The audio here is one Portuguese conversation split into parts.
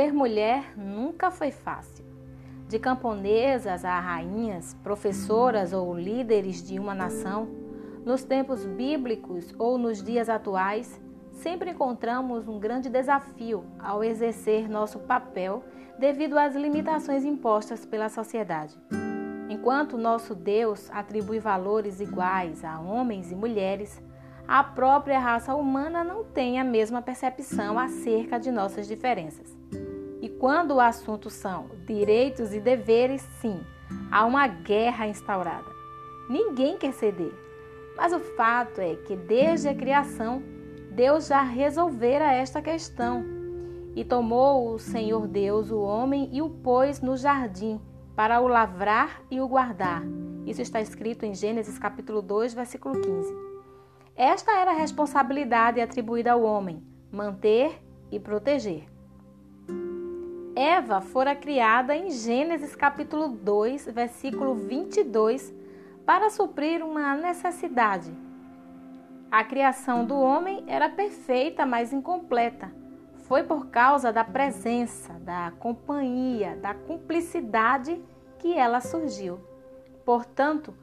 Ser mulher nunca foi fácil. De camponesas a rainhas, professoras ou líderes de uma nação, nos tempos bíblicos ou nos dias atuais, sempre encontramos um grande desafio ao exercer nosso papel devido às limitações impostas pela sociedade. Enquanto nosso Deus atribui valores iguais a homens e mulheres, a própria raça humana não tem a mesma percepção acerca de nossas diferenças. Quando o assunto são direitos e deveres, sim, há uma guerra instaurada. Ninguém quer ceder. Mas o fato é que desde a criação, Deus já resolvera esta questão. E tomou o Senhor Deus o homem e o pôs no jardim para o lavrar e o guardar. Isso está escrito em Gênesis capítulo 2, versículo 15. Esta era a responsabilidade atribuída ao homem: manter e proteger. Eva fora criada em Gênesis capítulo 2, versículo 22, para suprir uma necessidade. A criação do homem era perfeita, mas incompleta. Foi por causa da presença, da companhia, da cumplicidade que ela surgiu. Portanto,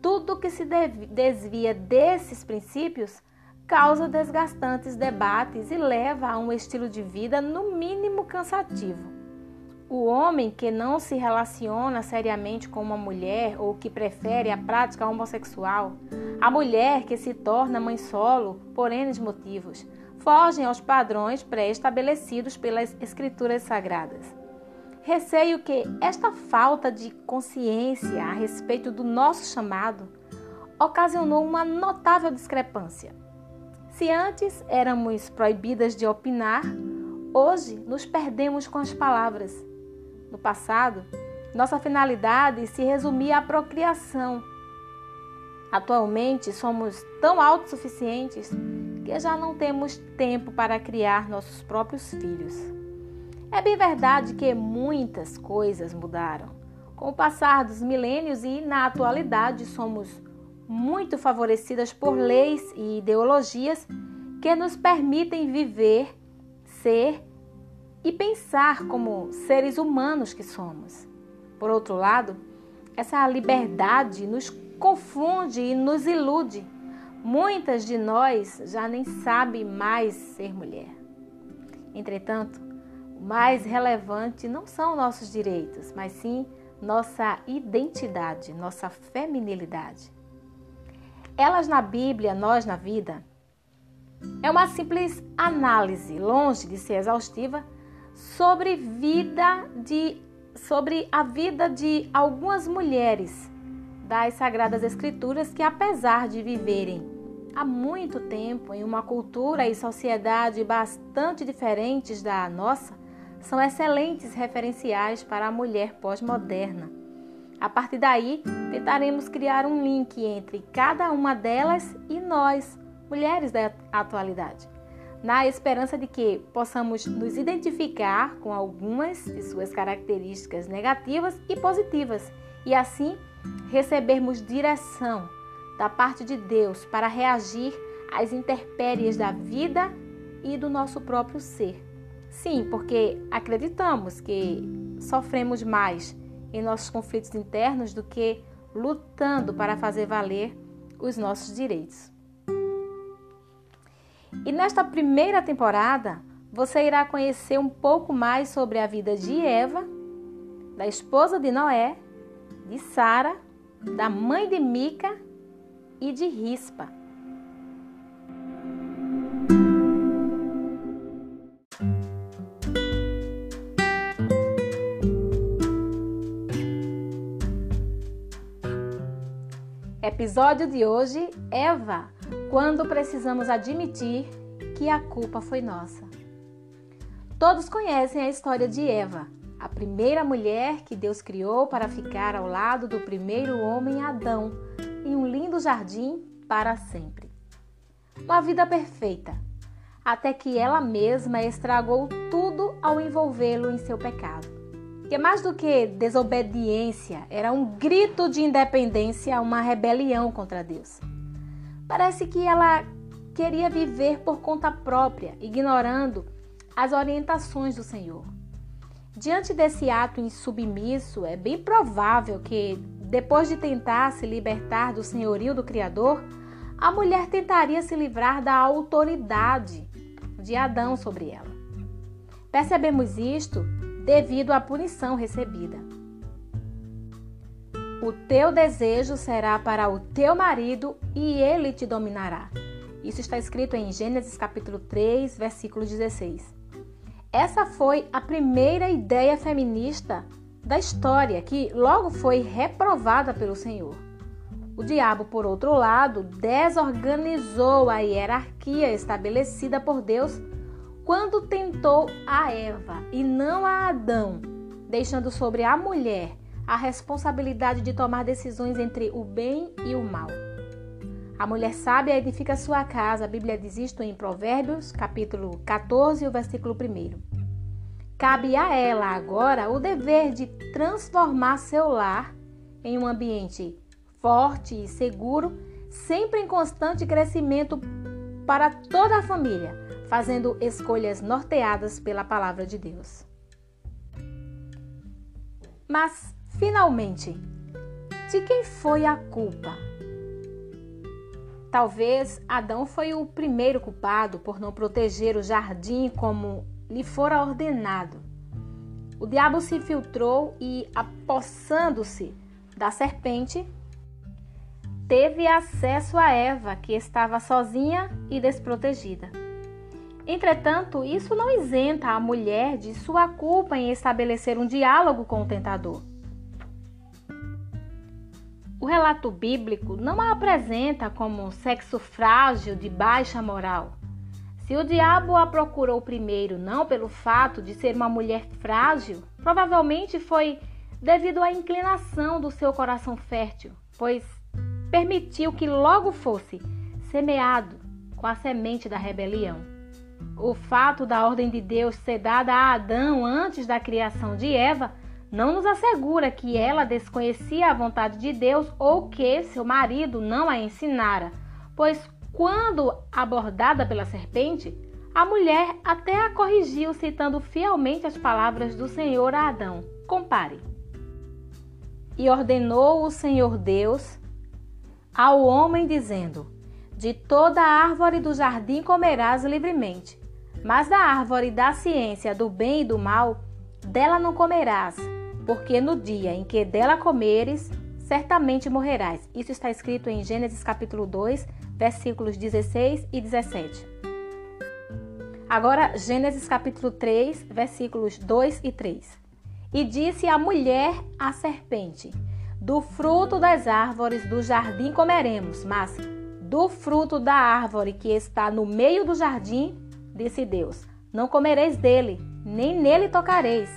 tudo que se desvia desses princípios causa desgastantes debates e leva a um estilo de vida no mínimo cansativo. O homem que não se relaciona seriamente com uma mulher ou que prefere a prática homossexual, a mulher que se torna mãe solo por N motivos, fogem aos padrões pré-estabelecidos pelas escrituras sagradas. Receio que esta falta de consciência a respeito do nosso chamado ocasionou uma notável discrepância se antes éramos proibidas de opinar, hoje nos perdemos com as palavras. No passado, nossa finalidade se resumia à procriação. Atualmente, somos tão autossuficientes que já não temos tempo para criar nossos próprios filhos. É bem verdade que muitas coisas mudaram. Com o passar dos milênios e na atualidade somos muito favorecidas por leis e ideologias que nos permitem viver, ser e pensar como seres humanos que somos. Por outro lado, essa liberdade nos confunde e nos ilude. Muitas de nós já nem sabem mais ser mulher. Entretanto, o mais relevante não são nossos direitos, mas sim nossa identidade, nossa feminilidade. Elas na Bíblia, nós na vida, é uma simples análise, longe de ser exaustiva, sobre vida de sobre a vida de algumas mulheres das sagradas escrituras que apesar de viverem há muito tempo em uma cultura e sociedade bastante diferentes da nossa, são excelentes referenciais para a mulher pós-moderna. A partir daí, tentaremos criar um link entre cada uma delas e nós, mulheres da atualidade, na esperança de que possamos nos identificar com algumas de suas características negativas e positivas e assim recebermos direção da parte de Deus para reagir às intempéries da vida e do nosso próprio ser. Sim, porque acreditamos que sofremos mais em nossos conflitos internos do que lutando para fazer valer os nossos direitos. E nesta primeira temporada, você irá conhecer um pouco mais sobre a vida de Eva, da esposa de Noé, de Sara, da mãe de Mica e de Rispa. Episódio de hoje: Eva, quando precisamos admitir que a culpa foi nossa. Todos conhecem a história de Eva, a primeira mulher que Deus criou para ficar ao lado do primeiro homem Adão, em um lindo jardim para sempre. Uma vida perfeita, até que ela mesma estragou tudo ao envolvê-lo em seu pecado que mais do que desobediência, era um grito de independência, uma rebelião contra Deus. Parece que ela queria viver por conta própria, ignorando as orientações do Senhor. Diante desse ato insubmisso, é bem provável que, depois de tentar se libertar do senhorio do Criador, a mulher tentaria se livrar da autoridade de Adão sobre ela. Percebemos isto devido à punição recebida. O teu desejo será para o teu marido e ele te dominará. Isso está escrito em Gênesis capítulo 3, versículo 16. Essa foi a primeira ideia feminista da história que logo foi reprovada pelo Senhor. O diabo, por outro lado, desorganizou a hierarquia estabelecida por Deus quando tentou a Eva e não a Adão, deixando sobre a mulher a responsabilidade de tomar decisões entre o bem e o mal. A mulher sábia edifica sua casa, a Bíblia diz isto em Provérbios, capítulo 14, o versículo 1. Cabe a ela agora o dever de transformar seu lar em um ambiente forte e seguro, sempre em constante crescimento para toda a família, fazendo escolhas norteadas pela palavra de Deus. Mas, finalmente, de quem foi a culpa? Talvez Adão foi o primeiro culpado por não proteger o jardim como lhe fora ordenado. O diabo se infiltrou e, apossando-se da serpente, teve acesso a Eva, que estava sozinha e desprotegida. Entretanto, isso não isenta a mulher de sua culpa em estabelecer um diálogo com o tentador. O relato bíblico não a apresenta como um sexo frágil de baixa moral. Se o diabo a procurou primeiro não pelo fato de ser uma mulher frágil, provavelmente foi devido à inclinação do seu coração fértil, pois permitiu que logo fosse semeado com a semente da rebelião. O fato da ordem de Deus ser dada a Adão antes da criação de Eva não nos assegura que ela desconhecia a vontade de Deus ou que seu marido não a ensinara, pois quando abordada pela serpente, a mulher até a corrigiu citando fielmente as palavras do Senhor a Adão. Compare. E ordenou o Senhor Deus ao homem, dizendo: De toda árvore do jardim comerás livremente, mas da árvore da ciência do bem e do mal, dela não comerás, porque no dia em que dela comeres, certamente morrerás. Isso está escrito em Gênesis capítulo 2, versículos 16 e 17. Agora, Gênesis capítulo 3, versículos 2 e 3. E disse a mulher à serpente: do fruto das árvores do jardim comeremos, mas do fruto da árvore que está no meio do jardim, disse Deus: Não comereis dele, nem nele tocareis,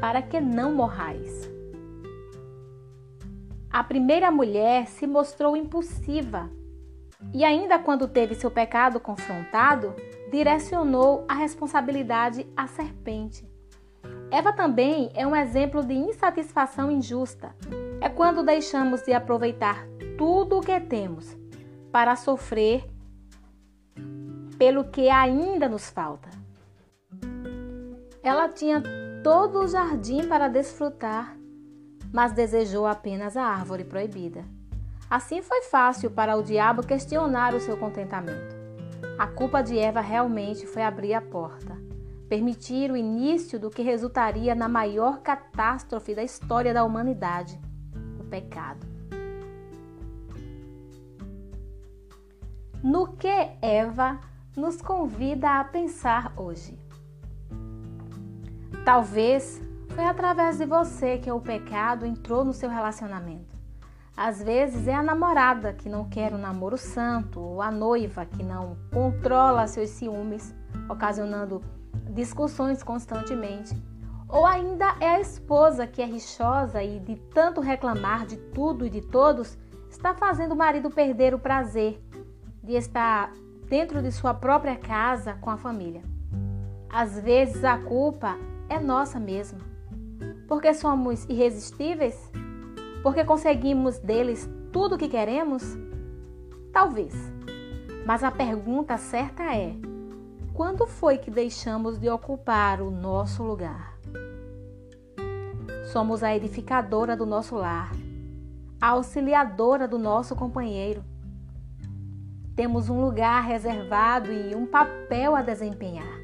para que não morrais. A primeira mulher se mostrou impulsiva e, ainda quando teve seu pecado confrontado, direcionou a responsabilidade à serpente. Eva também é um exemplo de insatisfação injusta é quando deixamos de aproveitar tudo o que temos para sofrer pelo que ainda nos falta. Ela tinha todo o jardim para desfrutar, mas desejou apenas a árvore proibida. Assim foi fácil para o diabo questionar o seu contentamento. A culpa de Eva realmente foi abrir a porta, permitir o início do que resultaria na maior catástrofe da história da humanidade pecado. No que Eva nos convida a pensar hoje? Talvez foi através de você que o pecado entrou no seu relacionamento. Às vezes é a namorada que não quer um namoro santo, ou a noiva que não controla seus ciúmes, ocasionando discussões constantemente. Ou ainda é a esposa que é rixosa e, de tanto reclamar de tudo e de todos, está fazendo o marido perder o prazer de estar dentro de sua própria casa com a família. Às vezes a culpa é nossa mesmo. Porque somos irresistíveis? Porque conseguimos deles tudo o que queremos? Talvez. Mas a pergunta certa é: quando foi que deixamos de ocupar o nosso lugar? Somos a edificadora do nosso lar, a auxiliadora do nosso companheiro. Temos um lugar reservado e um papel a desempenhar.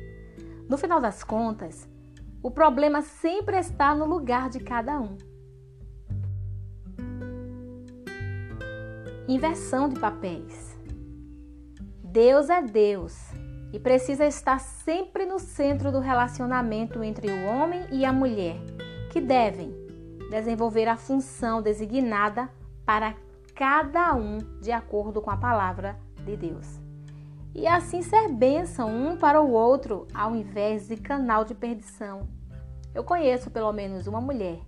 No final das contas, o problema sempre está no lugar de cada um. Inversão de papéis. Deus é Deus e precisa estar sempre no centro do relacionamento entre o homem e a mulher, que devem desenvolver a função designada para cada um de acordo com a palavra de Deus. E assim ser bênção um para o outro, ao invés de canal de perdição. Eu conheço pelo menos uma mulher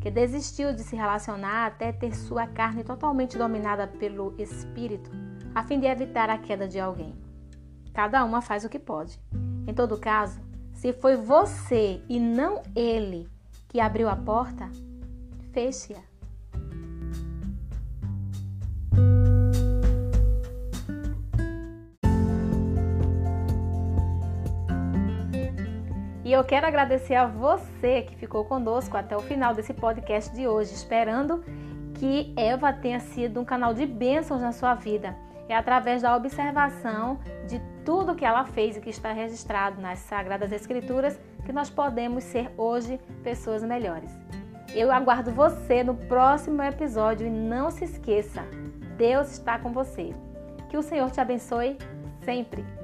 que desistiu de se relacionar até ter sua carne totalmente dominada pelo espírito, a fim de evitar a queda de alguém. Cada uma faz o que pode. Em todo caso, se foi você e não ele que abriu a porta, feche-a. E eu quero agradecer a você que ficou conosco até o final desse podcast de hoje, esperando que Eva tenha sido um canal de bênçãos na sua vida. É através da observação de tudo que ela fez e que está registrado nas Sagradas Escrituras que nós podemos ser hoje pessoas melhores. Eu aguardo você no próximo episódio e não se esqueça, Deus está com você. Que o Senhor te abençoe sempre.